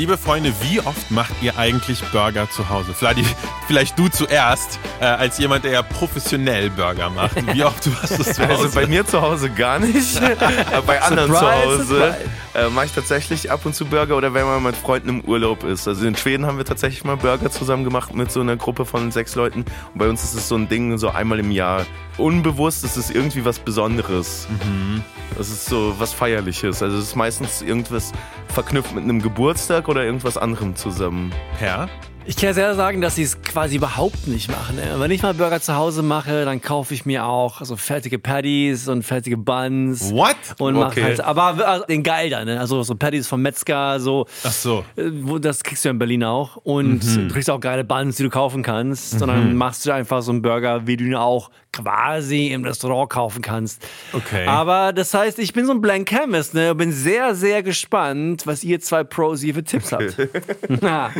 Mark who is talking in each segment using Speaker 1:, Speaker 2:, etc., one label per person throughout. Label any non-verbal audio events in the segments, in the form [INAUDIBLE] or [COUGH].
Speaker 1: Liebe Freunde, wie oft macht ihr eigentlich Burger zu Hause? Vladi, vielleicht du zuerst, äh, als jemand, der ja professionell Burger macht. [LAUGHS] Wie oft du hast das zu
Speaker 2: Also
Speaker 1: Hause?
Speaker 2: bei mir zu Hause gar nicht. Aber [LAUGHS] bei anderen zu
Speaker 3: Surprise,
Speaker 2: Hause äh, mache ich tatsächlich ab und zu Burger oder wenn man mit Freunden im Urlaub ist. Also in Schweden haben wir tatsächlich mal Burger zusammen gemacht mit so einer Gruppe von sechs Leuten. Und bei uns ist es so ein Ding, so einmal im Jahr. Unbewusst ist es irgendwie was Besonderes. Das ist so was Feierliches. Also es ist meistens irgendwas verknüpft mit einem Geburtstag oder irgendwas anderem zusammen.
Speaker 1: Per?
Speaker 3: Ich kann sehr sagen, dass sie es quasi überhaupt nicht machen. Wenn ich mal Burger zu Hause mache, dann kaufe ich mir auch so fertige Patties und fertige Buns.
Speaker 1: What?
Speaker 3: Und mach
Speaker 2: Okay.
Speaker 3: halt, aber also den geil dann, ne? Also so Patties vom Metzger, so.
Speaker 1: Ach so.
Speaker 3: äh, Wo, das kriegst du ja in Berlin auch. Und
Speaker 1: Mhm.
Speaker 3: du kriegst auch geile Buns, die du kaufen kannst. Sondern machst du einfach so einen Burger, wie du ihn auch quasi im Restaurant kaufen kannst.
Speaker 1: Okay.
Speaker 3: Aber das heißt, ich bin so ein Blank Canvas, ne? Bin sehr, sehr gespannt, was ihr zwei Pros hier für Tipps habt. [LAUGHS]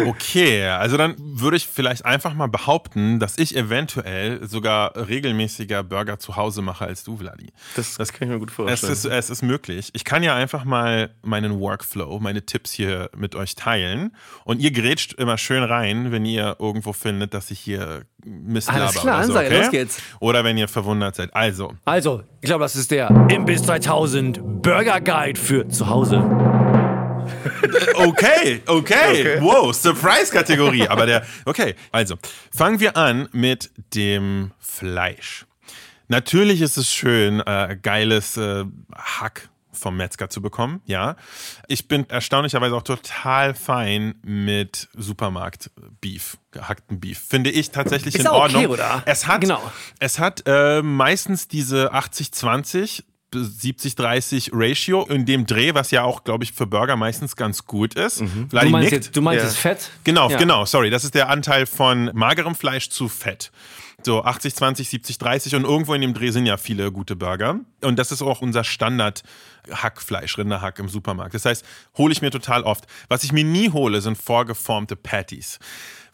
Speaker 1: Okay, also dann würde ich vielleicht einfach mal behaupten, dass ich eventuell sogar regelmäßiger Burger zu Hause mache als du, Vladi.
Speaker 2: Das, das kann ich mir gut
Speaker 1: Es
Speaker 2: vorstellen.
Speaker 1: ist, es ist möglich. Ich kann ja einfach mal meinen Workflow, meine Tipps hier mit euch teilen. Und ihr grätscht immer schön rein, wenn ihr irgendwo findet, dass ich hier Mist
Speaker 3: Alles klar,
Speaker 1: oder so,
Speaker 3: Ansage,
Speaker 1: okay?
Speaker 3: los geht's.
Speaker 1: Oder wenn ihr verwundert seid. Also,
Speaker 3: Also, ich glaube, das ist der Imbiss 3000 Burger Guide für zu Hause.
Speaker 1: Okay, okay, wow, Surprise-Kategorie. Aber der, okay, also fangen wir an mit dem Fleisch. Natürlich ist es schön, äh, geiles äh, Hack vom Metzger zu bekommen, ja. Ich bin erstaunlicherweise auch total fein mit Supermarkt-Beef, gehackten Beef. Finde ich tatsächlich
Speaker 3: Ist
Speaker 1: in
Speaker 3: auch okay,
Speaker 1: Ordnung.
Speaker 3: oder?
Speaker 1: Es hat,
Speaker 3: Genau.
Speaker 1: es hat äh, meistens diese 80-20 70-30 Ratio in dem Dreh, was ja auch, glaube ich, für Burger meistens ganz gut ist.
Speaker 3: Mhm. Du meinst, jetzt, du meinst
Speaker 2: Ja.
Speaker 3: Fett?
Speaker 1: Genau,
Speaker 3: Ja.
Speaker 1: genau, sorry. Das ist der Anteil von magerem Fleisch zu Fett. So 80, 20, 70, 30 und irgendwo in dem Dreh sind ja viele gute Burger. Und das ist auch unser Standard Hackfleisch, Rinderhack im Supermarkt. Das heißt, hole ich mir total oft. Was ich mir nie hole, sind vorgeformte Patties.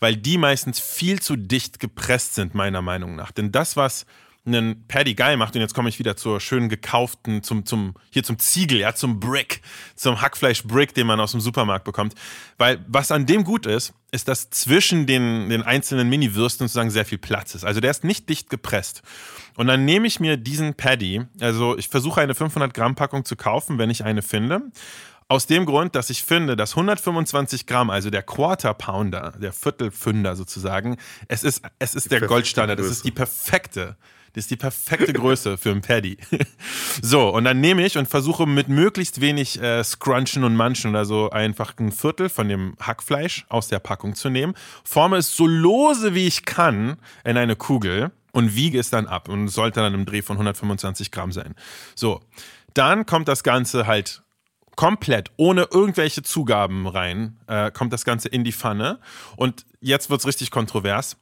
Speaker 1: Weil die meistens viel zu dicht gepresst sind, meiner Meinung nach. Denn das, was einen Patty geil macht, und jetzt komme ich wieder zur schön gekauften, zum, zum, hier zum Ziegel, ja, zum Brick, zum Hackfleisch-Brick, den man aus dem Supermarkt bekommt. Weil was an dem gut ist, ist, dass zwischen den, den einzelnen Mini-Würsten sozusagen sehr viel Platz ist. Also der ist nicht dicht gepresst. Und dann nehme ich mir diesen Patty, also ich versuche eine 500 Gramm Packung zu kaufen, wenn ich eine finde. Aus dem Grund, dass ich finde, dass 125 Gramm, also der Quarter Pounder, der Viertelfünder sozusagen, es ist, es ist der Goldstandard, es ist die perfekte. Das ist die perfekte Größe für einen Paddy. [LAUGHS] So, und dann nehme ich und versuche mit möglichst wenig äh, Scrunchen und Manchen oder so einfach ein Viertel von dem Hackfleisch aus der Packung zu nehmen, forme es so lose wie ich kann in eine Kugel und wiege es dann ab und es sollte dann im Dreh von 125 Gramm sein. So, dann kommt das Ganze halt komplett ohne irgendwelche Zugaben rein, äh, kommt das Ganze in die Pfanne. Und jetzt wird's richtig kontrovers.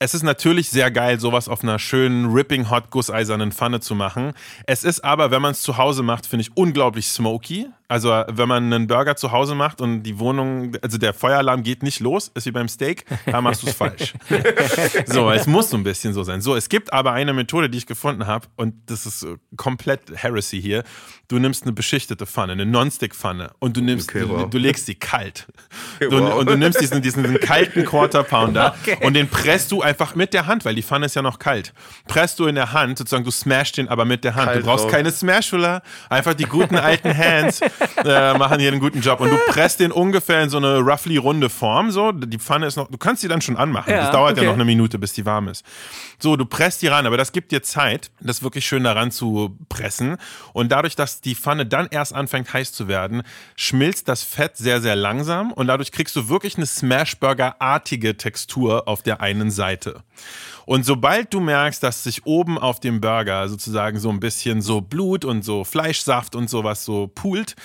Speaker 1: Es ist natürlich sehr geil, sowas auf einer schönen Ripping Hot gusseisernen Pfanne zu machen. Es ist aber, wenn man es zu Hause macht, finde ich unglaublich smoky. Also, wenn man einen Burger zu Hause macht und die Wohnung, also der Feueralarm geht nicht los, ist wie beim Steak, da machst du es falsch. [LAUGHS] so, es muss so ein bisschen so sein. So, es gibt aber eine Methode, die ich gefunden habe und das ist äh, komplett Heresy hier. Du nimmst eine beschichtete Pfanne, eine Non-Stick-Pfanne und du nimmst,
Speaker 2: Okay,
Speaker 1: du,
Speaker 2: wow.
Speaker 1: du legst sie kalt.
Speaker 2: Okay,
Speaker 1: du,
Speaker 2: wow.
Speaker 1: Und du nimmst diesen, diesen, diesen kalten Quarter Pounder [LAUGHS] und den presst du einfach mit der Hand, weil die Pfanne ist ja noch kalt. Presst du in der Hand, sozusagen, du smashst den aber mit der Hand.
Speaker 2: Kalt
Speaker 1: du brauchst
Speaker 2: drauf.
Speaker 1: keine Smashwiller, einfach die guten alten Hands [LAUGHS] äh, machen hier einen guten Job. Und du presst den ungefähr in so eine roughly runde Form. So, die Pfanne ist noch, du kannst die dann schon anmachen.
Speaker 3: Ja,
Speaker 1: das dauert
Speaker 3: okay.
Speaker 1: ja noch eine Minute, bis die warm ist. So, du presst die ran, aber das gibt dir Zeit, das wirklich schön daran zu pressen. Und dadurch, dass die Pfanne dann erst anfängt heiß zu werden, schmilzt das Fett sehr, sehr langsam und dadurch kriegst du wirklich eine Smashburger-artige Textur auf der einen Seite. Und sobald du merkst, dass sich oben auf dem Burger sozusagen so ein bisschen so Blut und so Fleischsaft und sowas so poolt,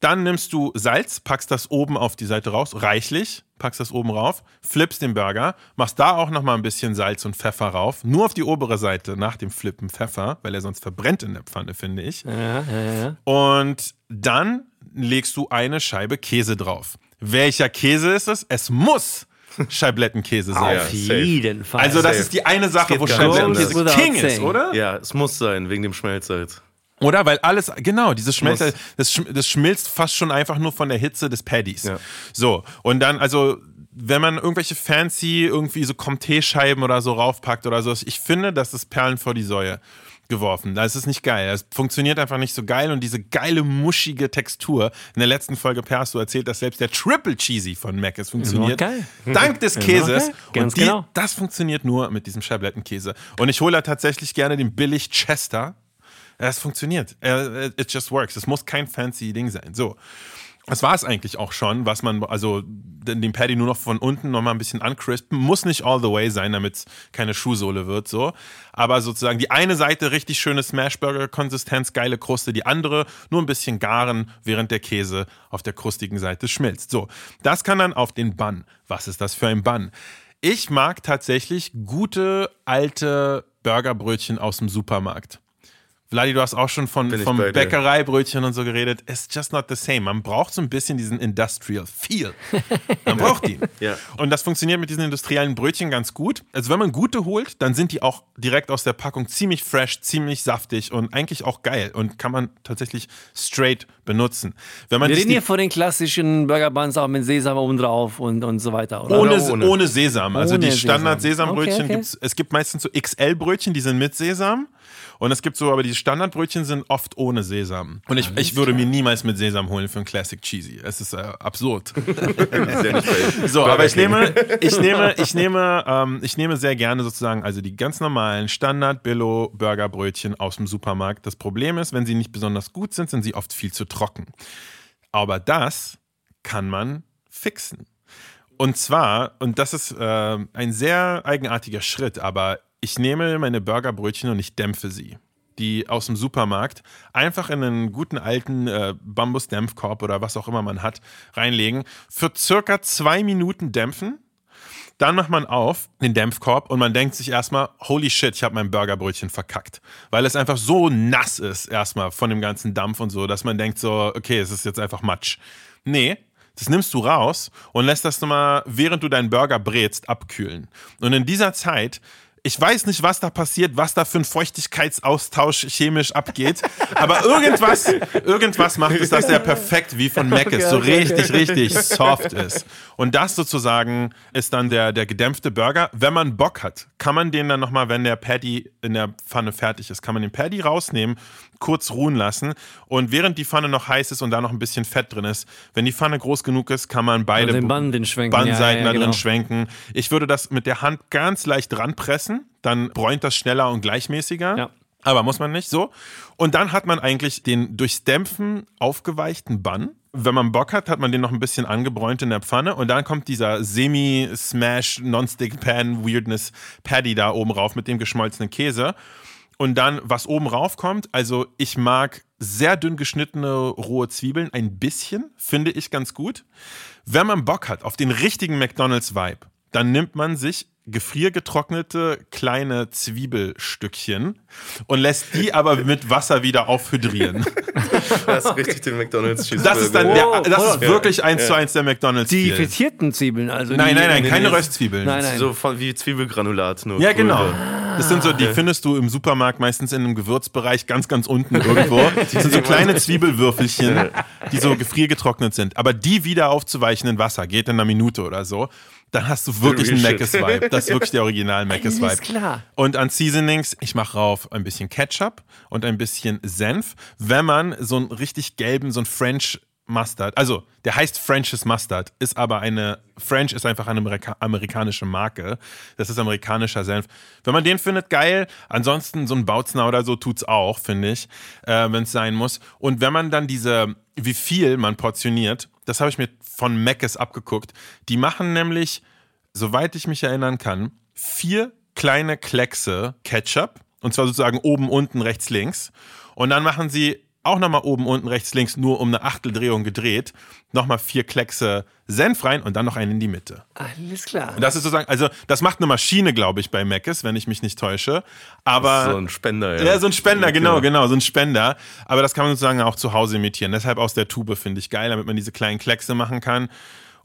Speaker 1: dann nimmst du Salz, packst das oben auf die Seite raus, reichlich, packst das oben rauf, flippst den Burger, machst da auch nochmal ein bisschen Salz und Pfeffer rauf, nur auf die obere Seite nach dem Flippen Pfeffer, weil er sonst verbrennt in der Pfanne, finde ich.
Speaker 3: Ja, ja, ja.
Speaker 1: Und dann legst du eine Scheibe Käse drauf. Welcher Käse ist es? Es muss Scheiblettenkäse sein.
Speaker 2: Ja,
Speaker 3: Auf
Speaker 2: safe.
Speaker 3: jeden Fall.
Speaker 1: Also das
Speaker 2: Safe.
Speaker 1: ist die eine Sache, wo Scheiblettenkäse
Speaker 3: anders.
Speaker 1: King ist, oder?
Speaker 2: Ja, es muss sein, wegen dem Schmelzsalz.
Speaker 1: Oder? Weil alles, genau, dieses Schmelz, das, das schmilzt fast schon einfach nur von der Hitze des Paddies.
Speaker 2: Ja.
Speaker 1: So, und dann, also, wenn man irgendwelche fancy, irgendwie so Comté-Scheiben oder so raufpackt oder so, ich finde, das ist Perlen vor die Säue geworfen. Das ist nicht geil. Das funktioniert einfach nicht so geil und diese geile, muschige Textur. In der letzten Folge, Per, hast du erzählt, dass selbst der Triple Cheesy von Mac es funktioniert.
Speaker 3: geil.
Speaker 1: Dank des Käses.
Speaker 3: geil. Ganz
Speaker 1: und die,
Speaker 3: genau.
Speaker 1: das funktioniert nur mit diesem Scheiblettenkäse. Und ich hole da tatsächlich gerne den billig Chester. Es funktioniert. It just works. Es muss kein fancy Ding sein. So. Das war es eigentlich auch schon, was man, also den Paddy nur noch von unten noch mal ein bisschen uncrispen. Muss nicht all the way sein, damit es keine Schuhsohle wird, so. Aber sozusagen die eine Seite richtig schöne Smashburger-Konsistenz, geile Kruste, die andere nur ein bisschen garen, während der Käse auf der krustigen Seite schmilzt. So, das kann dann auf den Bun. Was ist das für ein Bun? Ich mag tatsächlich gute alte Burgerbrötchen aus dem Supermarkt. Vladi, du hast auch schon von,
Speaker 2: Bin
Speaker 1: vom. Bäckereibrötchen und so geredet. It's just not the same. Man braucht so ein bisschen diesen Industrial Feel. Man braucht ihn. [LAUGHS]
Speaker 2: Ja.
Speaker 1: Und das funktioniert mit diesen industriellen Brötchen ganz gut. Also wenn man gute holt, dann sind die auch direkt aus der Packung ziemlich fresh, ziemlich saftig und eigentlich auch geil und kann man tatsächlich straight benutzen. Wenn man
Speaker 3: Wir reden
Speaker 1: die-
Speaker 3: hier von den klassischen Burger Buns auch mit Sesam oben drauf und, und so weiter, oder?
Speaker 1: ohne,
Speaker 2: Oder ohne?
Speaker 1: ohne Sesam. Also
Speaker 3: Ohne
Speaker 1: die
Speaker 3: Sesam.
Speaker 1: Standard-Sesambrötchen
Speaker 3: Okay, okay.
Speaker 1: gibt's, es gibt meistens so XL-Brötchen, die sind mit Sesam. Und es gibt so, aber die Standardbrötchen sind oft ohne Sesam. Und ich, ich würde mir niemals mit Sesam holen für ein Classic Cheesy. Es ist äh, absurd.
Speaker 2: Ist [LAUGHS]
Speaker 1: So, aber ich nehme, ich nehme, ich nehme, ähm, ich nehme sehr gerne sozusagen, also die ganz normalen Standard Billo Burgerbrötchen aus dem Supermarkt. Das Problem ist, wenn sie nicht besonders gut sind, sind sie oft viel zu trocken. Aber das kann man fixen. Und zwar, und das ist äh, ein sehr eigenartiger Schritt, aber ich nehme meine Burgerbrötchen und ich dämpfe sie. Die aus dem Supermarkt einfach in einen guten alten äh, Bambus-Dämpfkorb oder was auch immer man hat, reinlegen. Für circa zwei Minuten dämpfen. Dann macht man auf den Dämpfkorb und man denkt sich erstmal, holy shit, ich habe mein Burgerbrötchen verkackt. Weil es einfach so nass ist, erstmal von dem ganzen Dampf und so, dass man denkt so, okay, es ist jetzt einfach Matsch. Nee, das nimmst du raus und lässt das nochmal, während du deinen Burger brätst, abkühlen. Und in dieser Zeit, ich weiß nicht, was da passiert, was da für ein Feuchtigkeitsaustausch chemisch abgeht, aber irgendwas, irgendwas macht es, dass der perfekt wie von Mac ist, so richtig, richtig soft ist. Und das sozusagen ist dann der, der gedämpfte Burger. Wenn man Bock hat, kann man den dann nochmal, wenn der Patty in der Pfanne fertig ist, kann man den Patty rausnehmen, kurz ruhen lassen und während die Pfanne noch heiß ist und da noch ein bisschen Fett drin ist, wenn die Pfanne groß genug ist, kann man beide
Speaker 3: Also den schwenken. Ja,
Speaker 1: Bannseiten
Speaker 3: ja,
Speaker 1: da drin
Speaker 3: genau.
Speaker 1: schwenken. Ich würde das mit der Hand ganz leicht ranpressen, dann bräunt das schneller und gleichmäßiger.
Speaker 3: Ja.
Speaker 1: Aber muss man nicht so. Und dann hat man eigentlich den durchs Dämpfen aufgeweichten Bun. Wenn man Bock hat, hat man den noch ein bisschen angebräunt in der Pfanne. Und dann kommt dieser Semi-Smash Non-Stick-Pan-Weirdness Patty da oben rauf mit dem geschmolzenen Käse. Und dann, was oben rauf kommt, also ich mag sehr dünn geschnittene rohe Zwiebeln, ein bisschen, finde ich ganz gut. Wenn man Bock hat auf den richtigen McDonalds-Vibe, dann nimmt man sich gefriergetrocknete kleine Zwiebelstückchen und lässt die [LAUGHS] aber mit Wasser wieder aufhydrieren. [LAUGHS]
Speaker 2: Das ist richtig den McDonalds Cheeseburger.
Speaker 1: Das ist dann der, das ist
Speaker 3: ja.
Speaker 1: wirklich eins zu eins der McDonalds.
Speaker 3: Die frittierten Zwiebeln, also.
Speaker 1: Nein, nein, nein, keine. Röstzwiebeln.
Speaker 3: Nein, nein.
Speaker 2: so von, wie Zwiebelgranulat. Nur
Speaker 1: Ja, genau.
Speaker 2: größer.
Speaker 1: Das sind so, die findest du im Supermarkt meistens in einem Gewürzbereich ganz, ganz unten irgendwo. [LAUGHS] Das sind so kleine Zwiebelwürfelchen, die so gefriergetrocknet sind. Aber die wieder aufzuweichen in Wasser geht in einer Minute oder so. Dann hast du wirklich einen. Macis-Vibe. Das ist [LAUGHS] wirklich der original Macis-Vibe.
Speaker 3: Alles klar.
Speaker 1: Und an Seasonings, ich mache rauf ein bisschen Ketchup und ein bisschen Senf. Wenn man so einen richtig gelben, so einen French Mustard, also der heißt French's Mustard, ist aber eine, French ist einfach eine Amerika amerikanische Marke. Das ist amerikanischer Senf. Wenn man den findet, geil. Ansonsten so ein Bautzner oder so tut's auch, finde ich, äh, wenn es sein muss. Und wenn man dann diese, wie viel man portioniert, das habe ich mir von Mc's abgeguckt. Die machen nämlich, soweit ich mich erinnern kann, vier kleine Kleckse Ketchup. Und zwar sozusagen oben, unten, rechts, links. Und dann machen sie auch nochmal oben, unten, rechts, links, nur um eine Achteldrehung gedreht. Nochmal vier Kleckse Senf rein und dann noch einen in die Mitte.
Speaker 3: Alles klar.
Speaker 1: Und das ist sozusagen, also das macht eine Maschine, glaube ich, bei Mc's, wenn ich mich nicht täusche. Aber
Speaker 2: so ein Spender, ja.
Speaker 1: ja, so ein Spender, genau,
Speaker 2: genau.
Speaker 1: genau, so ein Spender. Aber das kann man sozusagen auch zu Hause imitieren. Deshalb aus der Tube finde ich geil, damit man diese kleinen Kleckse machen kann.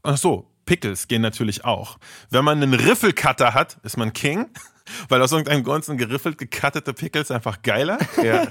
Speaker 1: Ach so, Pickles gehen natürlich auch. Wenn man einen Riffelcutter hat, ist man King. [LAUGHS] Weil aus irgendeinem Grund sind geriffelt gekattete Pickles einfach geiler.
Speaker 2: Ja.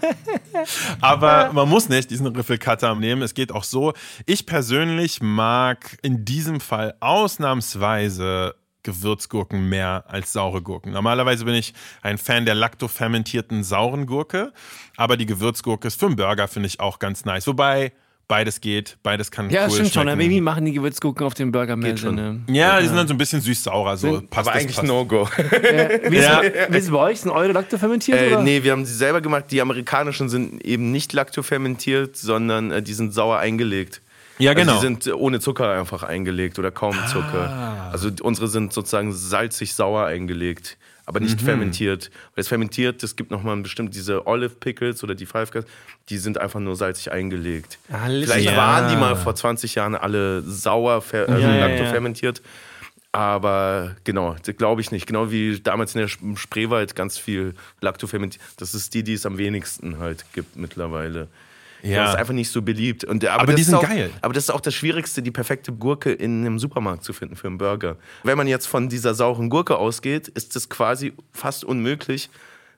Speaker 2: [LAUGHS]
Speaker 1: Aber man muss nicht diesen Riffelcutter nehmen. Es geht auch so. Ich persönlich mag in diesem Fall ausnahmsweise Gewürzgurken mehr als saure Gurken. Normalerweise bin ich ein Fan der laktofermentierten sauren Gurke, aber die Gewürzgurke ist für einen Burger finde ich auch ganz nice. Wobei beides geht, beides kann
Speaker 3: Ja,
Speaker 1: cool
Speaker 3: stimmt schon. Aber irgendwie machen die Gewürzgurken auf dem Burger mehr. Sinn.
Speaker 1: Ja, die sind dann so ein bisschen süß-saurer, so passt
Speaker 2: Aber
Speaker 1: das,
Speaker 2: eigentlich. No-Go. [LAUGHS]
Speaker 3: Wie, ist,
Speaker 1: Ja.
Speaker 3: wie ist es bei euch? Sind eure Lakto fermentiert?
Speaker 2: Äh,
Speaker 3: oder?
Speaker 2: nee, wir haben sie selber gemacht. Die amerikanischen sind eben nicht laktofermentiert, sondern äh, die sind sauer eingelegt.
Speaker 1: Ja, genau.
Speaker 2: Also die sind äh, ohne Zucker einfach eingelegt oder kaum Zucker.
Speaker 1: Ah.
Speaker 2: Also die- unsere sind sozusagen salzig-sauer eingelegt, aber nicht
Speaker 1: Mhm.
Speaker 2: fermentiert. Weil es fermentiert, es gibt nochmal bestimmt diese Olive Pickles oder die Five Guys, die sind einfach nur salzig eingelegt.
Speaker 3: Alles
Speaker 2: Vielleicht
Speaker 1: klar.
Speaker 2: waren die mal vor 20 Jahren alle sauer, fer also
Speaker 3: Ja, ja,
Speaker 2: laktofermentiert. Aber genau, das glaube ich nicht. Genau wie damals in der Sp- Spreewald ganz viel laktofermentiert. Das ist die, die es am wenigsten halt gibt mittlerweile.
Speaker 1: Ja.
Speaker 2: Das ist einfach nicht so beliebt. Und, aber
Speaker 1: Aber
Speaker 2: das
Speaker 1: die
Speaker 2: ist
Speaker 1: sind
Speaker 2: auch,
Speaker 1: geil.
Speaker 2: Aber das ist auch das Schwierigste, die perfekte Gurke in einem Supermarkt zu finden für einen Burger. Wenn man jetzt von dieser sauren Gurke ausgeht, ist es quasi fast unmöglich,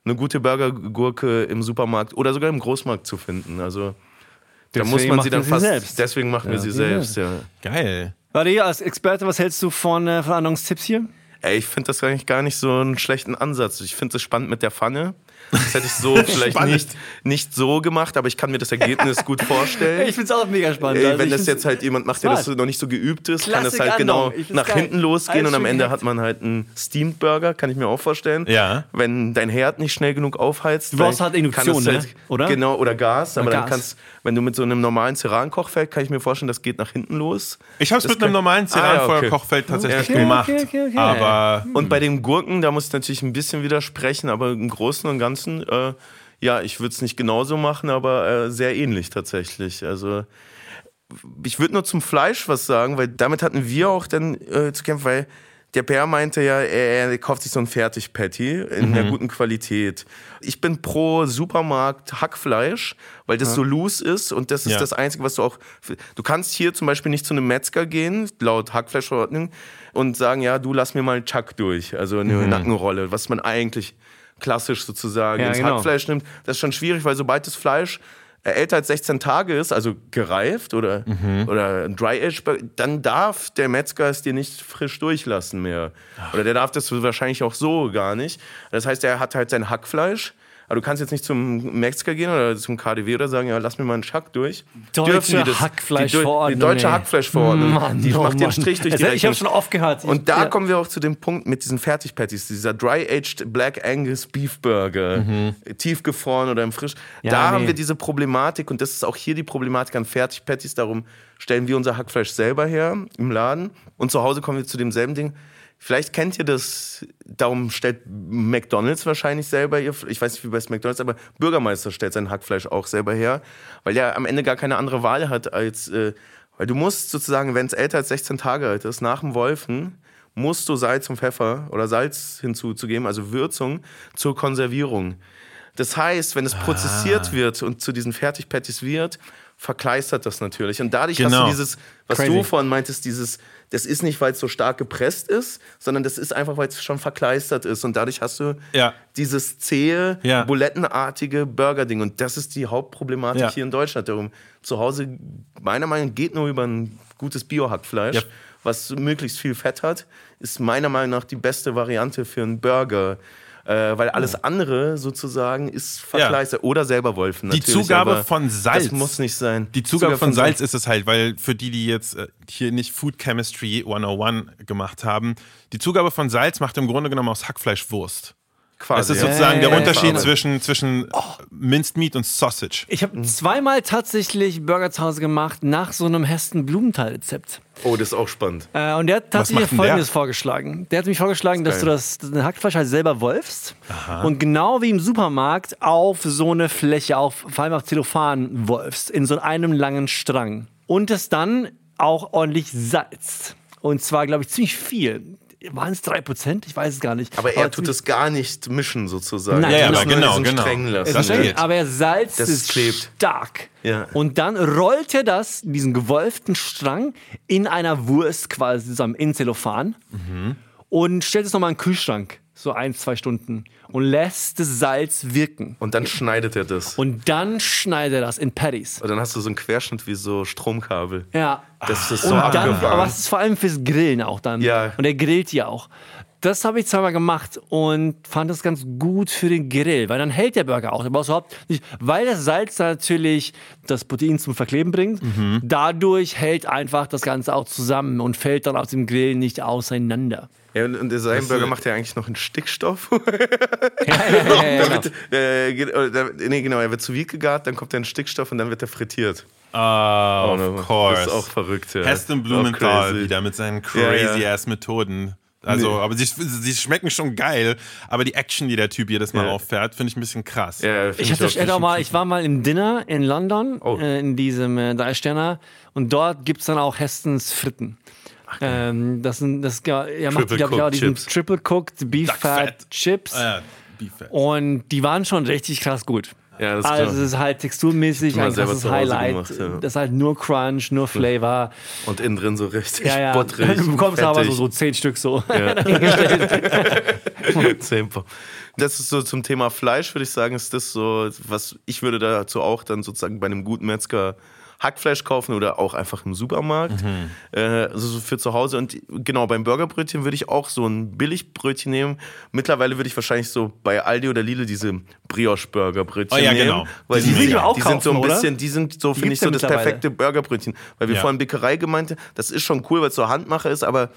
Speaker 2: eine gute Burgergurke im Supermarkt oder sogar im Großmarkt zu finden. Also da
Speaker 3: Deswegen
Speaker 2: muss man sie dann
Speaker 3: sie
Speaker 2: fast.
Speaker 3: selbst.
Speaker 2: Deswegen machen wir
Speaker 3: Ja,
Speaker 2: sie
Speaker 3: ja.
Speaker 2: selbst, ja.
Speaker 1: Geil.
Speaker 3: Warte, hier, als Experte, was hältst du von äh, Verhandlungstipps hier?
Speaker 2: Ey, ich finde das eigentlich gar nicht so einen schlechten Ansatz. Ich finde es spannend mit der Pfanne. Das hätte ich so [LAUGHS] vielleicht nicht, nicht so gemacht, aber ich kann mir das Ergebnis gut vorstellen. [LAUGHS]
Speaker 3: Ich find's auch mega spannend.
Speaker 2: Ey,
Speaker 3: Also
Speaker 2: wenn
Speaker 3: ich
Speaker 2: das jetzt halt jemand macht, der das
Speaker 3: Smart.
Speaker 2: noch nicht so geübt ist, kann das
Speaker 3: Klassik
Speaker 2: halt genau nach
Speaker 3: geil.
Speaker 2: hinten losgehen
Speaker 3: Alles
Speaker 2: und am Ende hat man halt einen Steamed Burger, kann ich mir auch vorstellen.
Speaker 1: Ja.
Speaker 2: Wenn dein Herd nicht schnell genug aufheizt.
Speaker 3: Du brauchst
Speaker 2: dann
Speaker 3: halt Induktion,
Speaker 2: es
Speaker 3: ne? Oder?
Speaker 2: Genau, oder Gas. Aber
Speaker 3: Oder
Speaker 2: dann
Speaker 3: Gas.
Speaker 2: kannst, wenn du mit so einem normalen Ceran-Kochfeld, kann ich mir vorstellen, das geht nach hinten los.
Speaker 1: Ich habe es mit einem normalen
Speaker 2: Ah, ja, okay.
Speaker 1: Ceranfeuer-Kochfeld tatsächlich
Speaker 2: Okay,
Speaker 1: gemacht.
Speaker 3: okay, okay, okay.
Speaker 1: Aber
Speaker 2: Und bei den Gurken, da muss ich natürlich ein bisschen widersprechen, aber im Großen und Ganzen, äh, ja, ich würde es nicht genauso machen, aber äh, sehr ähnlich tatsächlich. Also ich würde nur zum Fleisch was sagen, weil damit hatten wir auch dann äh, zu kämpfen, weil der Bär meinte ja, er, er kauft sich so ein Fertig-Patty in der guten Qualität. Ich bin pro Supermarkt Hackfleisch, weil das so loose ist und das ist
Speaker 1: Ja.
Speaker 2: das Einzige, was du auch. Du kannst hier zum Beispiel nicht zu einem Metzger gehen, laut Hackfleischverordnung, und sagen, ja, du lass mir mal einen Chuck durch, also eine Nackenrolle, was man eigentlich klassisch sozusagen
Speaker 3: Ja,
Speaker 2: ins
Speaker 3: genau.
Speaker 2: Hackfleisch nimmt. Das ist schon schwierig, weil sobald das Fleisch äh, älter als 16 Tage ist, also gereift oder, oder ein Dry Age, dann darf der Metzger es dir nicht frisch durchlassen mehr. Oder der darf das wahrscheinlich auch so gar nicht. Das heißt, er hat halt sein Hackfleisch. Aber du kannst jetzt nicht zum Metzger gehen oder zum KDW oder sagen, ja, lass mir mal einen Schack durch.
Speaker 3: Deutsche
Speaker 2: Dürfen die das-
Speaker 3: Hackfleischverordnung,
Speaker 2: Die, die deutsche
Speaker 3: ey.
Speaker 2: Hackfleischverordnung.
Speaker 3: Mann,
Speaker 2: die
Speaker 3: oh
Speaker 2: macht den
Speaker 3: Mann.
Speaker 2: Strich durch die
Speaker 3: Ich habe
Speaker 2: Rechnung.
Speaker 3: schon oft gehört. Ich-
Speaker 2: Und da
Speaker 3: ja.
Speaker 2: kommen wir auch zu dem Punkt mit diesen Fertigpatties, dieser Dry-Aged Black Angus Beef Burger, tiefgefroren oder im Frisch.
Speaker 3: Ja,
Speaker 2: da
Speaker 3: nee.
Speaker 2: haben wir diese Problematik und das ist auch hier die Problematik an Fertigpatties. Darum stellen wir unser Hackfleisch selber her im Laden und zu Hause kommen wir zu demselben Ding. Vielleicht kennt ihr das, darum stellt McDonalds wahrscheinlich selber ihr, ich weiß nicht wie bei McDonalds, aber Bürgermeister stellt sein Hackfleisch auch selber her, weil er am Ende gar keine andere Wahl hat als, äh, weil du musst sozusagen, wenn es älter als 16 Tage alt ist, nach dem Wolfen, musst du Salz und Pfeffer oder Salz hinzuzugeben, also Würzung zur Konservierung. Das heißt, wenn es
Speaker 1: Ah.
Speaker 2: prozessiert wird und zu diesen Fertigpatties wird, verkleistert das natürlich. Und dadurch hast
Speaker 1: Genau.
Speaker 2: du dieses, was
Speaker 3: Crazy.
Speaker 2: du vorhin meintest, dieses, das ist nicht, weil es so stark gepresst ist, sondern das ist einfach, weil es schon verkleistert ist. Und dadurch hast du
Speaker 1: Ja.
Speaker 2: dieses zähe,
Speaker 1: Ja.
Speaker 2: bulettenartige Burger-Ding. Und das ist die Hauptproblematik
Speaker 1: Ja.
Speaker 2: hier in Deutschland. Darum zu Hause, meiner Meinung nach, geht nur über ein gutes Biohackfleisch, was möglichst viel Fett hat, ist meiner Meinung nach die beste Variante für einen Burger. Äh, weil alles andere sozusagen ist verkleistert. Oder selber Wolfen.
Speaker 1: Die Zugabe von Salz.
Speaker 2: Das muss nicht sein.
Speaker 1: Die Zugabe von Salz ist es halt, weil für die, die jetzt äh, hier nicht Food Chemistry 101 gemacht haben, die Zugabe von Salz macht im Grunde genommen aus Hackfleisch Wurst.
Speaker 2: Quasi,
Speaker 1: Das ist sozusagen der Unterschied zwischen, zwischen Minced Meat und Sausage.
Speaker 3: Ich habe zweimal tatsächlich Burger zu Hause gemacht nach so einem Hesten Blumenthal-Rezept.
Speaker 2: Oh, das ist auch spannend.
Speaker 3: Äh, und der hat tatsächlich Folgendes
Speaker 1: der?
Speaker 3: vorgeschlagen. Der hat mich vorgeschlagen, dass
Speaker 2: geil.
Speaker 3: du das, das Hackfleisch halt selber wolfst und genau wie im Supermarkt auf so eine Fläche, auf, vor allem auf Zellophan wolfst, in so einem langen Strang. Und es dann auch ordentlich salzt. Und zwar, glaube ich, ziemlich viel. Waren es 3%? Ich weiß es gar nicht.
Speaker 2: Aber er tut es gar nicht mischen, sozusagen.
Speaker 3: Nein, ja, aber
Speaker 1: genau, genau.
Speaker 2: Strängen lassen.
Speaker 1: Das
Speaker 3: Streng,
Speaker 1: geht.
Speaker 3: aber er salzt
Speaker 2: Das
Speaker 3: es
Speaker 2: klebt.
Speaker 3: stark.
Speaker 2: Ja.
Speaker 3: Und dann rollt er das, diesen gewolften Strang, in einer Wurst quasi zusammen in Zellophan und stellt es nochmal in den Kühlschrank, so ein, zwei Stunden, und lässt das Salz wirken.
Speaker 2: Und dann schneidet er das.
Speaker 3: Und dann schneidet er das in Patties.
Speaker 2: Und dann hast du so einen Querschnitt wie so Stromkabel.
Speaker 3: Ja.
Speaker 2: Das ist so
Speaker 3: Und dann, aber es ist vor allem fürs Grillen auch dann.
Speaker 2: Ja.
Speaker 3: Und er grillt ja auch. Das habe ich zweimal gemacht und fand das ganz gut für den Grill, weil dann hält der Burger auch. Der überhaupt nicht, weil das Salz natürlich das Protein zum Verkleben bringt.
Speaker 2: Mhm.
Speaker 3: Dadurch hält einfach das Ganze auch zusammen und fällt dann auf dem Grill nicht auseinander.
Speaker 2: Ja, und, und sein Burger macht ja eigentlich noch einen Stickstoff. [LAUGHS] [LAUGHS]
Speaker 3: Ja, ja, ja, genau.
Speaker 2: äh, der- nee, genau, er wird zu vide gegart, dann kommt er in Stickstoff und dann wird er frittiert.
Speaker 1: Oh,
Speaker 2: ne,
Speaker 1: of course.
Speaker 2: Das ist auch verrückt, ja.
Speaker 1: Heston Blumenthal wieder mit seinen
Speaker 2: Ja, ja.
Speaker 1: crazy ass Methoden. Also, aber sie, sie schmecken schon geil, aber die Action, die der Typ jedes Mal
Speaker 2: Ja.
Speaker 1: auffährt, finde ich ein bisschen krass.
Speaker 2: Ja,
Speaker 3: Ich, hatte, ich, auch mal, ich war mal im Dinner in London,
Speaker 2: Oh.
Speaker 3: äh, in diesem äh, Drei-Sterner, und dort gibt es dann auch Hestens Fritten. Ähm, das sind, das, ja, er macht, glaube ich, auch diesen
Speaker 2: Chips.
Speaker 3: Triple Cooked Beef
Speaker 1: Duck
Speaker 3: Fat,
Speaker 1: Fat.
Speaker 3: Chips.
Speaker 1: Äh, Beef Fat.
Speaker 3: Und die waren schon richtig krass gut.
Speaker 2: Ja, das
Speaker 3: also
Speaker 2: klar.
Speaker 3: es ist halt texturmäßig ein krasses Highlight.
Speaker 2: gemacht, ja.
Speaker 3: Das ist halt nur Crunch, nur Flavor.
Speaker 2: Und innen drin so richtig
Speaker 3: Ja, ja.
Speaker 2: buttrig.
Speaker 3: Du bekommst aber so, so zehn Stück so. [LAUGHS]
Speaker 2: Tempo. [LAUGHS] Das ist so zum Thema Fleisch, würde ich sagen, ist das so, was ich würde dazu auch dann sozusagen bei einem guten Metzger Hackfleisch kaufen oder auch einfach im Supermarkt. Äh, also so für zu Hause. Und genau, beim Burgerbrötchen würde ich auch so ein Billigbrötchen nehmen. Mittlerweile würde ich wahrscheinlich so bei Aldi oder Lidl diese Brioche-Burgerbrötchen
Speaker 1: Oh ja,
Speaker 2: nehmen.
Speaker 1: genau.
Speaker 2: Weil
Speaker 1: Die
Speaker 2: die,
Speaker 1: sind
Speaker 3: auch
Speaker 2: die sind so ein
Speaker 3: kaufen, oder?
Speaker 2: bisschen, die sind so, finde ich, so
Speaker 3: ja
Speaker 2: das perfekte Burgerbrötchen. Weil wir
Speaker 1: Ja.
Speaker 2: vorhin Bäckerei gemeint haben, das ist schon cool, weil es so Handmacher ist, aber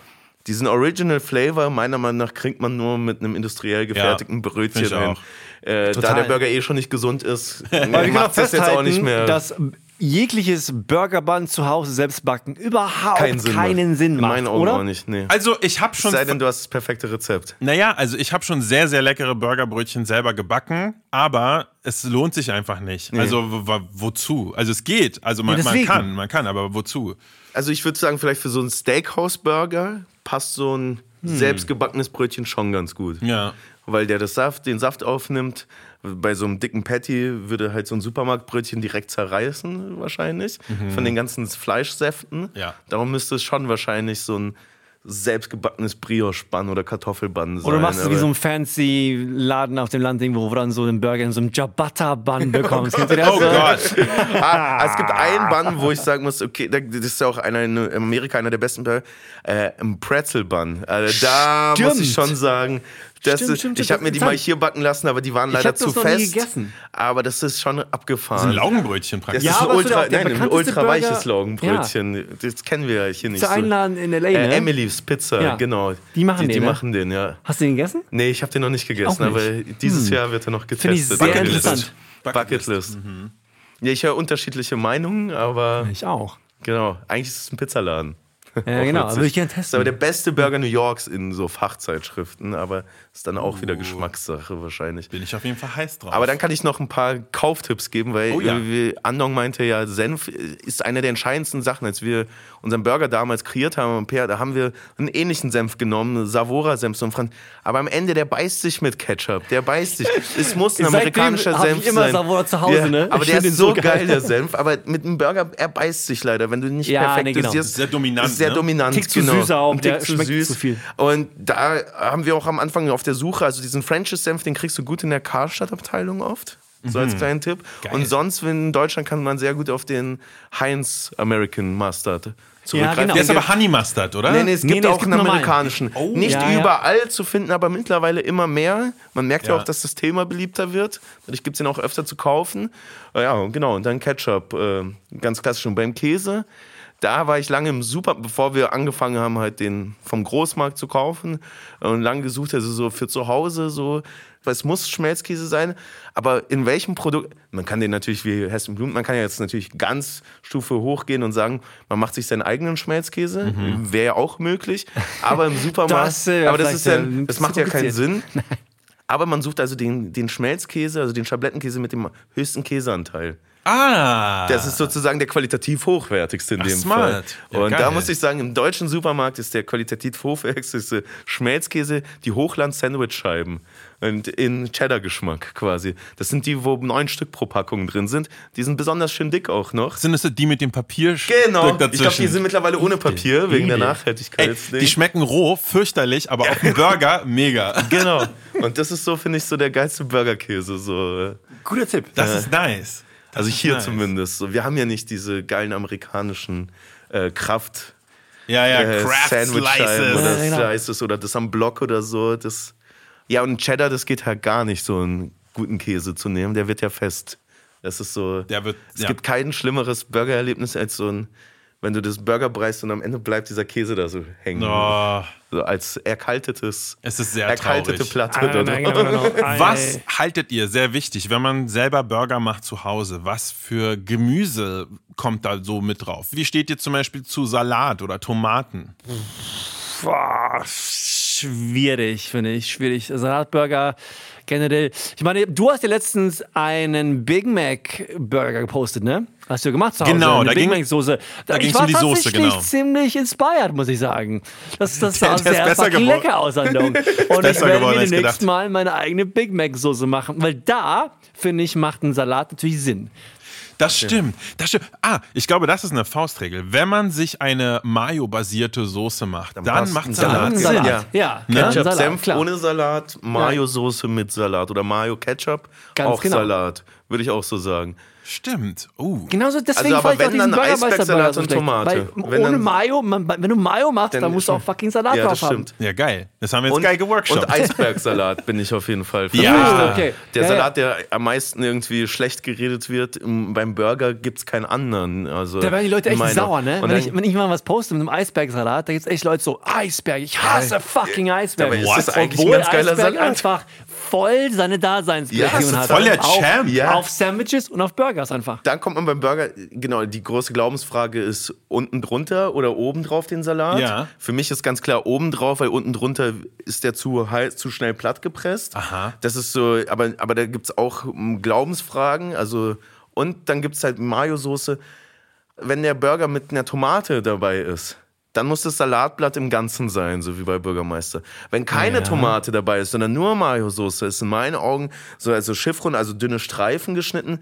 Speaker 2: diesen Original Flavor, meiner Meinung nach, kriegt man nur mit einem industriell gefertigten Brötchen
Speaker 1: find ich
Speaker 2: hin. Äh, da der Burger eh schon nicht gesund ist, [LAUGHS] macht das jetzt auch nicht mehr.
Speaker 3: dass jegliches Burgerbun zu Hause selbst backen überhaupt
Speaker 2: keinen Sinn,
Speaker 3: keinen
Speaker 2: macht.
Speaker 3: Sinn
Speaker 2: In
Speaker 3: macht,
Speaker 2: meinen Augen
Speaker 3: oder?
Speaker 2: auch nicht. Nee.
Speaker 1: Also, ich habe schon.
Speaker 2: Sei denn, du hast das perfekte Rezept.
Speaker 1: Naja, also ich habe schon sehr, sehr leckere Burgerbrötchen selber gebacken, aber es lohnt sich einfach nicht. Also wo- wo- wozu? Also es geht, also man,
Speaker 3: Ja,
Speaker 1: man kann, man kann, aber wozu?
Speaker 2: Also ich würde sagen, vielleicht für so einen Steakhouse-Burger passt so ein selbstgebackenes Brötchen schon ganz gut.
Speaker 1: Ja.
Speaker 2: Weil der das Saft, den Saft aufnimmt. Bei so einem dicken Patty würde halt so ein Supermarktbrötchen direkt zerreißen, wahrscheinlich. Von den ganzen Fleischsäften.
Speaker 1: Ja.
Speaker 2: Darum müsste es schon wahrscheinlich so ein selbstgebackenes Brioche-Bun oder Kartoffelbun sein.
Speaker 3: Oder du machst es wie so ein fancy Laden auf dem Land, wo du dann so den Burger in so einem Ciabatta-Bun [LAUGHS] bekommst. Du das?
Speaker 1: Oh Gott.
Speaker 2: Ah, [LAUGHS] es gibt einen Bun, wo ich sagen muss, okay, da- das ist ja auch einer in Amerika einer der besten Burger, äh, ein Pretzel Bun. Also da
Speaker 3: Stimmt.
Speaker 2: muss ich schon sagen, das
Speaker 3: Stimmt,
Speaker 2: ist,
Speaker 3: stimmt,
Speaker 2: ich habe mir die mal hier backen lassen, aber die waren
Speaker 3: Ich
Speaker 2: leider
Speaker 3: hab das
Speaker 2: zu
Speaker 3: noch nie
Speaker 2: fest.
Speaker 3: gegessen.
Speaker 2: Aber das ist schon abgefahren.
Speaker 1: Ein Laugenbrötchen
Speaker 2: das
Speaker 1: praktisch.
Speaker 3: Ja,
Speaker 2: ist ein
Speaker 3: aber es wird
Speaker 2: ultra,
Speaker 3: auch der
Speaker 2: nein, ein ultra weiches
Speaker 3: Burger-
Speaker 2: Laugenbrötchen. Das kennen wir ja hier nicht
Speaker 3: Zu
Speaker 2: so.
Speaker 3: einladen in L.A.,
Speaker 2: Äh,
Speaker 3: ne?
Speaker 2: Emily's Pizza,
Speaker 3: Ja.
Speaker 2: genau.
Speaker 3: Die machen
Speaker 2: die,
Speaker 3: den,
Speaker 2: die
Speaker 3: ne?
Speaker 2: machen den, ja.
Speaker 3: Hast du den gegessen?
Speaker 2: Nee, ich habe den noch nicht gegessen,
Speaker 3: nicht. Hm.
Speaker 2: aber dieses Jahr wird er noch getestet.
Speaker 3: Finde ich sehr
Speaker 2: Bucketlist.
Speaker 3: interessant.
Speaker 2: Bucketlist. Ja, ich höre unterschiedliche Meinungen, aber
Speaker 3: Ich auch.
Speaker 2: genau, eigentlich ist es ein Pizzaladen. [LAUGHS]
Speaker 3: Ja, genau.
Speaker 2: witzig.
Speaker 3: Würde ich gerne
Speaker 2: Das ist aber der
Speaker 3: testen.
Speaker 2: beste Burger New Yorks in so Fachzeitschriften, aber ist dann auch
Speaker 3: Oh.
Speaker 2: wieder Geschmackssache wahrscheinlich.
Speaker 1: Bin ich auf jeden Fall heiß drauf.
Speaker 2: Aber dann kann ich noch ein paar Kauftipps geben, weil
Speaker 1: Oh ja.
Speaker 2: Andong meinte ja, Senf ist eine der entscheidendsten Sachen. Als wir unseren Burger damals kreiert haben da haben wir einen ähnlichen Senf genommen, Savora-Senf. So ein Franz- Aber am Ende, der beißt sich mit Ketchup. Der beißt sich. Es muss ein [LAUGHS] amerikanischer
Speaker 3: hab ich
Speaker 2: Senf
Speaker 3: immer
Speaker 2: sein.
Speaker 3: Savora zu Hause, ne?
Speaker 2: Aber
Speaker 3: Ich
Speaker 2: der ist so geil,
Speaker 3: geil.
Speaker 2: der [LAUGHS] Senf. Aber mit einem Burger, er beißt sich leider. Wenn du nicht
Speaker 3: Ja,
Speaker 2: perfekt
Speaker 3: nee, genau.
Speaker 2: dosierst,
Speaker 1: Sehr dominant
Speaker 2: ist sehr
Speaker 1: ne?
Speaker 2: dominant.
Speaker 3: Tick zu
Speaker 2: genau.
Speaker 3: süß auch,
Speaker 2: Tick
Speaker 3: der
Speaker 2: zu
Speaker 3: schmeckt
Speaker 2: süß.
Speaker 3: zu viel.
Speaker 2: Und da haben wir auch am Anfang auf der Suche, also diesen French's Senf, den kriegst du gut in der Karstadt-Abteilung oft. So als kleinen Tipp.
Speaker 1: Geil.
Speaker 2: Und sonst in Deutschland kann man sehr gut auf den Heinz American Mustard zurückgreifen.
Speaker 3: genau.
Speaker 1: Der ist
Speaker 2: Den
Speaker 1: aber Honey Mustard, oder?
Speaker 2: Nee, nee, es
Speaker 3: Nee,
Speaker 2: gibt
Speaker 3: nee, es
Speaker 2: auch
Speaker 3: gibt
Speaker 2: einen amerikanischen.
Speaker 1: Oh.
Speaker 2: Nicht
Speaker 3: Ja, ja.
Speaker 2: überall zu finden, aber mittlerweile immer mehr. Man merkt ja
Speaker 1: Ja.
Speaker 2: auch, dass das Thema beliebter wird. Dadurch gibt es ihn auch öfter zu kaufen. Ja, genau. Und dann Ketchup, äh, ganz klassisch. Und beim Käse, da war ich lange im Super, bevor wir angefangen haben, halt den vom Großmarkt zu kaufen. Und lange gesucht, also so für zu Hause, so, weil es muss Schmelzkäse sein. Aber in welchem Produkt, man kann den natürlich wie Hessen Blumen, man kann ja jetzt natürlich ganz Stufe hochgehen und sagen, man macht sich seinen eigenen Schmelzkäse. Wäre ja auch möglich. Aber im [LAUGHS] Supermarkt,
Speaker 3: Das, äh,
Speaker 2: aber das, ist ja, das macht ja keinen. Sinn. [LAUGHS] Aber man sucht also den, den Schmelzkäse, also den Schablettenkäse mit dem höchsten Käseanteil.
Speaker 1: Ah.
Speaker 2: Das ist sozusagen der qualitativ hochwertigste in
Speaker 1: Ach,
Speaker 2: dem
Speaker 1: smart.
Speaker 2: Fall.
Speaker 1: Ja,
Speaker 2: und
Speaker 1: geil.
Speaker 2: da muss ich sagen, im deutschen Supermarkt ist der qualitativ hochwertigste Schmelzkäse die Hochland-Sandwich-Scheiben. Und in Cheddar-Geschmack quasi. Das sind die, wo neun Stück pro Packung drin sind. Die sind besonders schön dick auch noch.
Speaker 1: Sind es die mit dem Papier?
Speaker 2: Genau.
Speaker 1: dazwischen?
Speaker 2: Ich glaube, die sind mittlerweile ohne Papier, wegen der Nachhaltigkeit.
Speaker 1: die schmecken roh, fürchterlich, aber auf dem Burger [LAUGHS] mega.
Speaker 2: Genau. Und das ist so, finde ich, so der geilste Burgerkäse. So.
Speaker 3: Guter Tipp.
Speaker 1: Das ist nice.
Speaker 2: Also hier
Speaker 1: nice.
Speaker 2: zumindest. So, wir haben ja nicht diese geilen amerikanischen äh, Kraft.
Speaker 1: Ja, ja,
Speaker 2: äh,
Speaker 1: Craft
Speaker 2: Sandwich-Scheiben oder
Speaker 3: Ja, genau.
Speaker 2: Slices oder das am Block oder so. Das, ja, und Cheddar, das geht halt gar nicht, so einen guten Käse zu nehmen. Der wird ja fest. Das ist so.
Speaker 1: Der wird-
Speaker 2: es
Speaker 1: ja.
Speaker 2: gibt kein schlimmeres Burgererlebnis als so ein, wenn du das Burger breißt und am Ende bleibt dieser Käse da so hängen.
Speaker 1: Oh,
Speaker 2: So als erkaltetes,
Speaker 1: es ist sehr
Speaker 2: erkaltete
Speaker 1: traurig.
Speaker 2: Platte.
Speaker 3: Ah,
Speaker 2: oder?
Speaker 3: nein, genau, genau. [LAUGHS]
Speaker 1: Was haltet ihr, sehr wichtig, wenn man selber Burger macht zu Hause, was für Gemüse kommt da so mit drauf? Wie steht ihr zum Beispiel zu Salat oder Tomaten?
Speaker 3: Boah, schwierig, finde ich. Schwierig. Salatburger generell. Ich meine, du hast ja letztens einen Big Mac Burger gepostet, ne? Hast du gemacht zu Hause?
Speaker 1: Genau, da
Speaker 3: Big
Speaker 1: ging-
Speaker 3: Mac Soße.
Speaker 1: da
Speaker 3: war
Speaker 1: um die Soße, genau.
Speaker 3: ziemlich inspired, muss ich sagen. Das, das
Speaker 1: Der-
Speaker 3: sah
Speaker 1: der ist
Speaker 3: sehr lecker aus. [LAUGHS] Und ich werde mir demnächst
Speaker 1: gedacht.
Speaker 3: mal meine eigene Big Mac Soße machen, weil da, finde ich, macht ein Salat natürlich Sinn.
Speaker 1: Das stimmt. Das stimmt. Ah, ich glaube, das ist eine Faustregel. Wenn man sich eine Mayo-basierte Soße macht, dann,
Speaker 2: passt
Speaker 1: macht Salat
Speaker 3: Dann
Speaker 2: Salat. Ja.
Speaker 3: Ja,
Speaker 1: Ne?
Speaker 2: Ketchup,
Speaker 3: Salat,
Speaker 2: Senf
Speaker 3: klar.
Speaker 2: ohne Salat, Mayo-Soße mit Salat oder Mayo-Ketchup, auch
Speaker 3: genau.
Speaker 2: Salat, würde ich auch so sagen.
Speaker 1: Stimmt. Uh.
Speaker 3: Genauso deswegen
Speaker 2: Also, aber
Speaker 3: fand ich auch
Speaker 2: wenn,
Speaker 3: diesen
Speaker 2: dann Eisbergsalat
Speaker 3: Burger so
Speaker 2: und
Speaker 3: schlecht.
Speaker 2: Tomate.
Speaker 3: Weil
Speaker 2: Wenn
Speaker 3: ohne
Speaker 2: dann-
Speaker 3: Mayo, man, wenn du Mayo machst, dann,
Speaker 2: Dann
Speaker 3: musst du auch fucking Salat
Speaker 2: Ja, das
Speaker 3: drauf haben.
Speaker 2: stimmt.
Speaker 1: Ja, geil. Das haben wir jetzt
Speaker 2: Und,
Speaker 1: geil geworkshopt.
Speaker 2: und Eisbergsalat bin ich auf jeden Fall. für.
Speaker 1: Ja.
Speaker 2: Der-
Speaker 3: Okay.
Speaker 2: Der
Speaker 3: Ja,
Speaker 2: Salat, der am meisten irgendwie schlecht geredet wird, im- beim Burger gibt es keinen anderen. Also
Speaker 3: Da werden die Leute echt
Speaker 2: meiner-
Speaker 3: sauer, ne? Wenn ich, wenn ich mal was poste mit einem Eisbergsalat, da gibt es echt Leute so, Eisberg, ich hasse fucking Eisberg.
Speaker 2: Dabei ist das eigentlich ein ganz geiler
Speaker 3: Eisberg
Speaker 2: Salat.
Speaker 3: einfach voll seine Daseinsberechtigung
Speaker 2: Ja,
Speaker 3: hat.
Speaker 1: voll der
Speaker 3: auf,
Speaker 1: Champ.
Speaker 2: Ja.
Speaker 3: Auf Sandwiches und auf Burgers einfach.
Speaker 2: dann kommt man beim Burger, genau, die große Glaubensfrage ist unten drunter oder oben drauf den Salat.
Speaker 1: Ja.
Speaker 2: Für mich ist ganz klar oben drauf, weil unten drunter ist der zu, heiß, zu schnell platt gepresst.
Speaker 1: Aha.
Speaker 2: Das ist so, aber, aber da gibt es auch mm, Glaubensfragen. Also, und dann gibt es halt Mayo-Soße. Wenn der Burger mit einer Tomate dabei ist, dann muss das Salatblatt im Ganzen sein, so wie bei Bürgermeister. Wenn keine Tomate dabei ist, sondern nur Mayo-Soße, ist in meinen Augen so also Chiffren, also dünne Streifen geschnitten,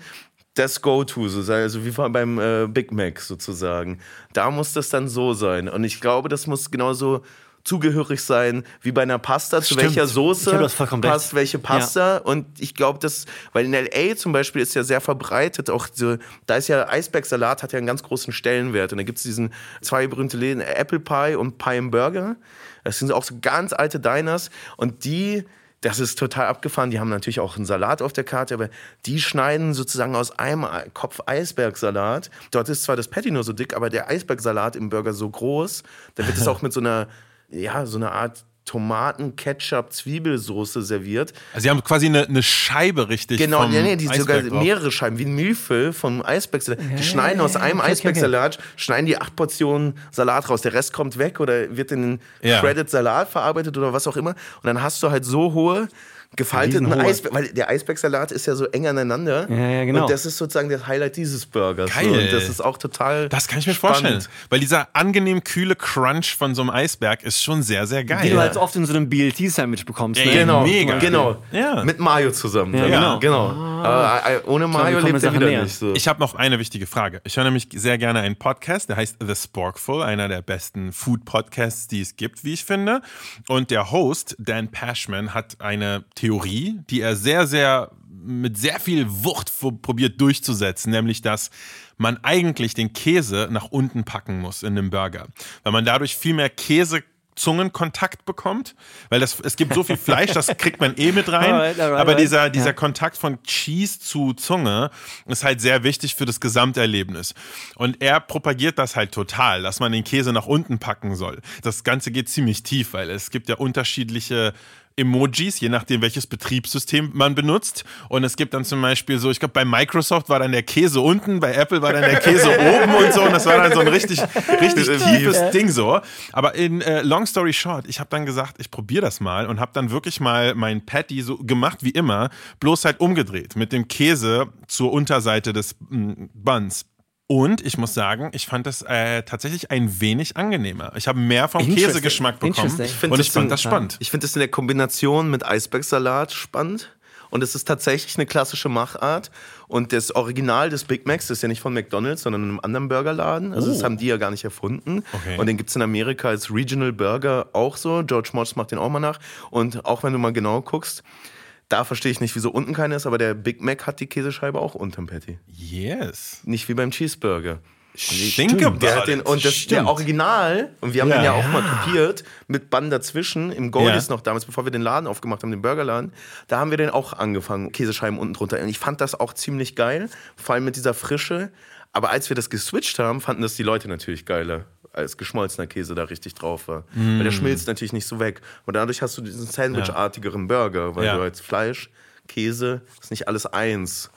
Speaker 2: das Go-To, so sein, also wie beim äh, Big Mac sozusagen. Da muss das dann so sein. Und ich glaube, das muss genauso zugehörig sein wie bei einer Pasta, zu
Speaker 1: Stimmt.
Speaker 2: welcher
Speaker 3: Ich
Speaker 2: Soße passt welche Pasta. Und ich glaube, das, weil in L.A. zum Beispiel ist ja sehr verbreitet, auch so, da ist ja Eisbergsalat hat ja einen ganz großen Stellenwert. Und da gibt es diesen zwei berühmte Läden, Apple Pie und Pie and Burger. Das sind auch so ganz alte Diners. Und die, das ist total abgefahren. Die haben natürlich auch einen Salat auf der Karte, aber die schneiden sozusagen aus einem Kopf Eisbergsalat. Dort ist zwar das Patty nur so dick, aber der Eisbergsalat im Burger so groß. Da wird es [LAUGHS] auch mit so einer, ja, so einer Art Tomaten, Ketchup, Zwiebelsoße serviert.
Speaker 1: Also sie haben quasi eine, eine Scheibe richtig
Speaker 2: Genau,
Speaker 1: vom
Speaker 2: nee, nee, die sogar
Speaker 1: drauf.
Speaker 2: mehrere Scheiben, wie ein Mühlfüll vom Eisbergsalat. Die schneiden aus einem
Speaker 3: okay, okay,
Speaker 2: Eisbergsalat, schneiden die acht Portionen Salat raus. Der Rest kommt weg oder wird in
Speaker 1: Ja.
Speaker 2: Shredded Salat verarbeitet oder was auch immer. Und dann hast du halt so hohe gefalteten. Eisberg, weil der Eisbergsalat ist ja so eng aneinander.
Speaker 3: Ja, ja, genau.
Speaker 2: Und das ist sozusagen das Highlight dieses Burgers.
Speaker 1: Geil.
Speaker 2: Und das ist auch total.
Speaker 1: Das kann ich mir
Speaker 2: spannend.
Speaker 1: vorstellen. Weil dieser angenehm kühle Crunch von so einem Eisberg ist schon sehr, sehr geil.
Speaker 3: Die du halt oft in so einem BLT-Sandwich bekommst.
Speaker 1: Ja,
Speaker 3: Ne?
Speaker 1: ja,
Speaker 2: Genau,
Speaker 1: Mega.
Speaker 2: genau.
Speaker 1: Ja.
Speaker 2: Mit Mayo zusammen.
Speaker 3: Ja,
Speaker 2: dann.
Speaker 3: genau.
Speaker 2: genau. Aber äh, ohne Mayo lebt er wieder
Speaker 3: näher.
Speaker 2: nicht so.
Speaker 1: Ich habe noch eine wichtige Frage. Ich höre nämlich sehr gerne einen Podcast, der heißt The Sporkful, einer der besten Food-Podcasts, die es gibt, wie ich finde. Und der Host, Dan Pashman, hat eine Theorie, die er sehr, sehr mit sehr viel Wucht probiert durchzusetzen, nämlich dass man eigentlich den Käse nach unten packen muss in einem Burger, weil man dadurch viel mehr Käse Zungenkontakt bekommt, weil das, es gibt so viel Fleisch, das [LAUGHS] kriegt man eh mit rein.
Speaker 3: Alright, alright,
Speaker 1: aber dieser, dieser
Speaker 3: Ja.
Speaker 1: Kontakt von Cheese zu Zunge ist halt sehr wichtig für das Gesamterlebnis. Und er propagiert das halt total, dass man den Käse nach unten packen soll. Das Ganze geht ziemlich tief, weil es gibt ja unterschiedliche Emojis, je nachdem, welches Betriebssystem man benutzt. Und es gibt dann zum Beispiel so, ich glaube, bei Microsoft war dann der Käse unten, bei Apple war dann der Käse [LAUGHS] oben und so. Und das war dann so ein richtig, richtig tiefes Ding so. Aber in äh, Long Story Short, ich habe dann gesagt, ich probiere das mal und habe dann wirklich mal mein Patty so gemacht wie immer, bloß halt umgedreht mit dem Käse zur Unterseite des mm, Buns. Und ich muss sagen, ich fand das äh, tatsächlich ein wenig angenehmer. Ich habe mehr vom. Käsegeschmack bekommen.
Speaker 3: Ich
Speaker 1: und
Speaker 2: das
Speaker 1: ich fand das spannend.
Speaker 2: Ich finde das in der Kombination mit Eisbergsalat spannend. Und es ist tatsächlich eine klassische Machart. Und das Original des Big Macs ist ja nicht von McDonalds, sondern in einem anderen Burgerladen. Also das haben die ja gar nicht erfunden.
Speaker 1: Okay.
Speaker 2: Und den gibt es in Amerika als Regional Burger auch so. George Moss macht den auch mal nach. Und auch wenn du mal genau guckst, da verstehe ich nicht, wieso unten keiner ist, aber der Big Mac hat die Käsescheibe auch unterm Patty.
Speaker 1: Yes.
Speaker 2: Nicht wie beim Cheeseburger.
Speaker 1: About
Speaker 2: Der hat den, und das, der
Speaker 1: Stimmt.
Speaker 2: Original, und wir haben
Speaker 1: Ja.
Speaker 2: den ja auch mal kopiert, mit Bann dazwischen, im Goldies
Speaker 1: Ja.
Speaker 2: noch damals, bevor wir den Laden aufgemacht haben, den Burgerladen, da haben wir den auch angefangen, Käsescheiben unten drunter. Und ich fand das auch ziemlich geil, vor allem mit dieser Frische. Aber als wir das geswitcht haben, fanden das die Leute natürlich geiler, als geschmolzener Käse da richtig drauf war. Weil
Speaker 1: Mm.
Speaker 2: der schmilzt natürlich nicht so weg. Und dadurch hast du diesen Sandwich-artigeren Burger, weil
Speaker 1: Ja.
Speaker 2: du als Fleisch, Käse, ist nicht alles eins.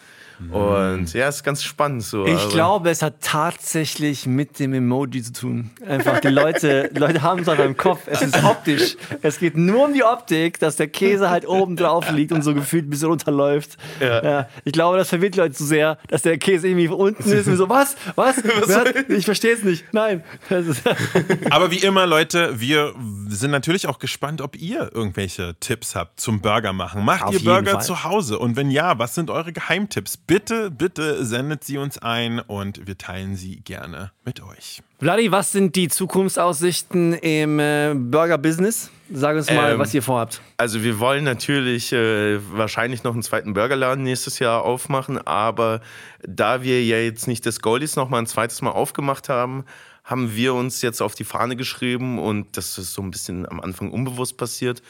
Speaker 2: Und ja, ist ganz spannend so.
Speaker 3: Ich
Speaker 2: aber-
Speaker 3: glaube, es hat tatsächlich mit dem Emoji zu tun. Einfach die Leute, die Leute haben es einfach im Kopf. Es ist optisch. Es geht nur um die Optik, dass der Käse halt oben drauf liegt und so gefühlt ein bisschen runterläuft. Ja. ich glaube, das verwirrt die Leute zu sehr, dass der Käse irgendwie unten ist und so, was? Was? [LAUGHS] Wer hat, ich verstehe es nicht. Nein. [LAUGHS]
Speaker 1: Aber wie immer, Leute, wir sind natürlich auch gespannt, ob ihr irgendwelche Tipps habt zum Burger machen. Macht
Speaker 3: Auf
Speaker 1: ihr Burger
Speaker 3: Fall.
Speaker 1: zu Hause? Und wenn ja, was sind eure Geheimtipps? Bitte, bitte sendet sie uns ein und wir teilen sie gerne mit euch.
Speaker 3: Vladi, was sind die Zukunftsaussichten im äh, Burger-Business? Sag uns mal,
Speaker 2: Ähm,
Speaker 3: was ihr vorhabt.
Speaker 2: Also wir wollen natürlich äh, wahrscheinlich noch einen zweiten Burgerladen nächstes Jahr aufmachen, aber da wir ja jetzt nicht das Goldies noch mal ein zweites Mal aufgemacht haben, haben wir uns jetzt auf die Fahne geschrieben und das ist so ein bisschen am Anfang unbewusst passiert.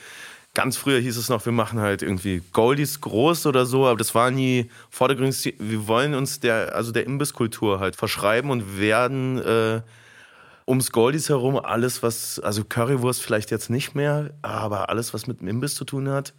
Speaker 2: Ganz früher hieß es noch, wir machen halt irgendwie Goldies groß oder so, aber das war nie vordergründig. Wir wollen uns der, also der Imbisskultur halt verschreiben und werden äh, ums Goldies herum alles, was, also Currywurst vielleicht jetzt nicht mehr, aber alles, was mit dem Imbiss zu tun hat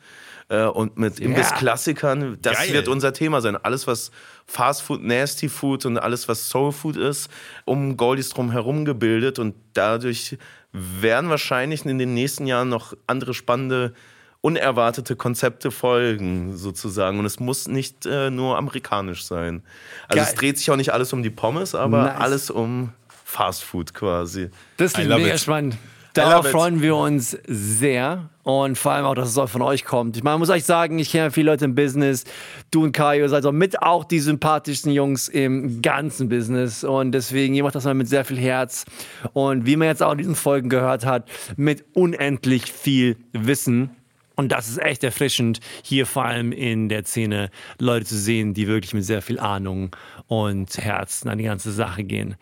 Speaker 2: äh, und mit Imbiss-Klassikern, das
Speaker 1: Geil.
Speaker 2: wird unser Thema sein. Alles, was Fast Food, Nasty Food und alles, was Soul Food ist, um Goldies drum herum gebildet und dadurch werden wahrscheinlich in den nächsten Jahren noch andere spannende unerwartete Konzepte folgen, sozusagen. Und es muss nicht äh, nur amerikanisch sein. Also
Speaker 3: Geil.
Speaker 2: es dreht sich auch nicht alles um die Pommes, aber
Speaker 3: Nice.
Speaker 2: alles um Fast Food quasi.
Speaker 3: Das
Speaker 1: I
Speaker 3: klingt
Speaker 1: love
Speaker 3: mega
Speaker 1: it.
Speaker 3: spannend. Darauf
Speaker 2: it.
Speaker 3: freuen wir uns sehr und vor allem auch, dass es auch von euch kommt. Ich meine, muss euch sagen, ich kenne viele Leute im Business. Du und Kaio seid auch mit auch die sympathischsten Jungs im ganzen Business und deswegen, ihr macht das mal mit sehr viel Herz und wie man jetzt auch in diesen Folgen gehört hat, mit unendlich viel Wissen. Und das ist echt erfrischend, hier vor allem in der Szene Leute zu sehen, die wirklich mit sehr viel Ahnung und Herzen an die ganze Sache gehen.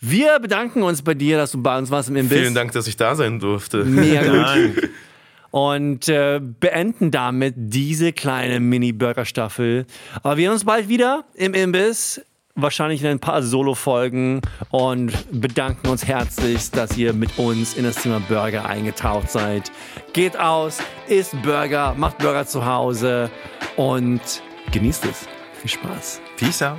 Speaker 3: Wir bedanken uns bei dir, dass du bei uns warst im Imbiss.
Speaker 2: Vielen Dank, dass ich da sein durfte.
Speaker 3: Mega [LAUGHS] gut. Und äh, beenden damit diese kleine Mini-Burger-Staffel. Aber wir sehen uns bald wieder im Imbiss. Wahrscheinlich in ein paar Solo-Folgen und bedanken uns herzlich, dass ihr mit uns in das Thema Burger eingetaucht seid. Geht aus, isst Burger, macht Burger zu Hause und genießt es. Viel Spaß.
Speaker 1: Peace out.